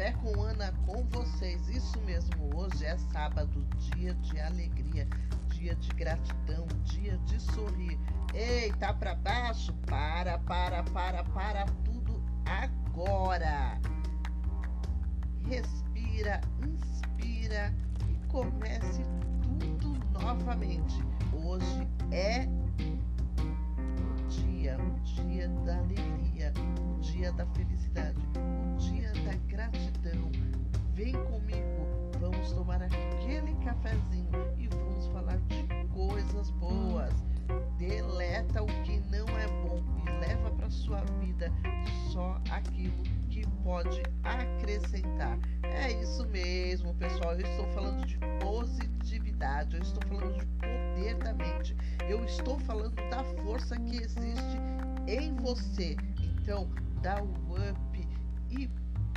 Café com Ana com vocês. Isso mesmo, hoje é sábado, dia de alegria, dia de gratidão, dia de sorrir. Ei, tá para baixo? Para, para, para, para tudo agora. Respira, inspira e comece tudo novamente. Hoje é o dia, o dia da alegria, o dia da felicidade, gratidão. Vem comigo, vamos tomar aquele cafezinho e vamos falar de coisas boas. Deleta o que não é bom e leva para sua vida só aquilo que pode acrescentar. É isso mesmo, pessoal. Eu estou falando de positividade, eu estou falando de poder da mente, eu estou falando da força que existe em você. Então, dá o up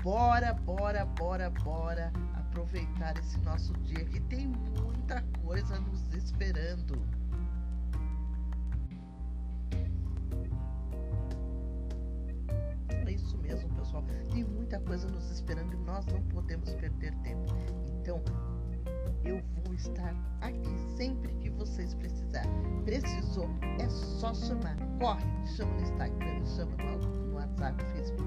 bora, bora, bora, bora aproveitar esse nosso dia que tem muita coisa nos esperando. É isso mesmo, pessoal. Tem muita coisa nos esperando e nós não podemos perder tempo. Então, eu vou estar aqui sempre que vocês precisarem. Precisou, é só chamar. Corre, chama no Instagram, chama no, WhatsApp, Facebook,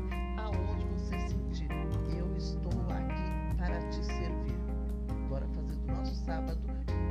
sábado.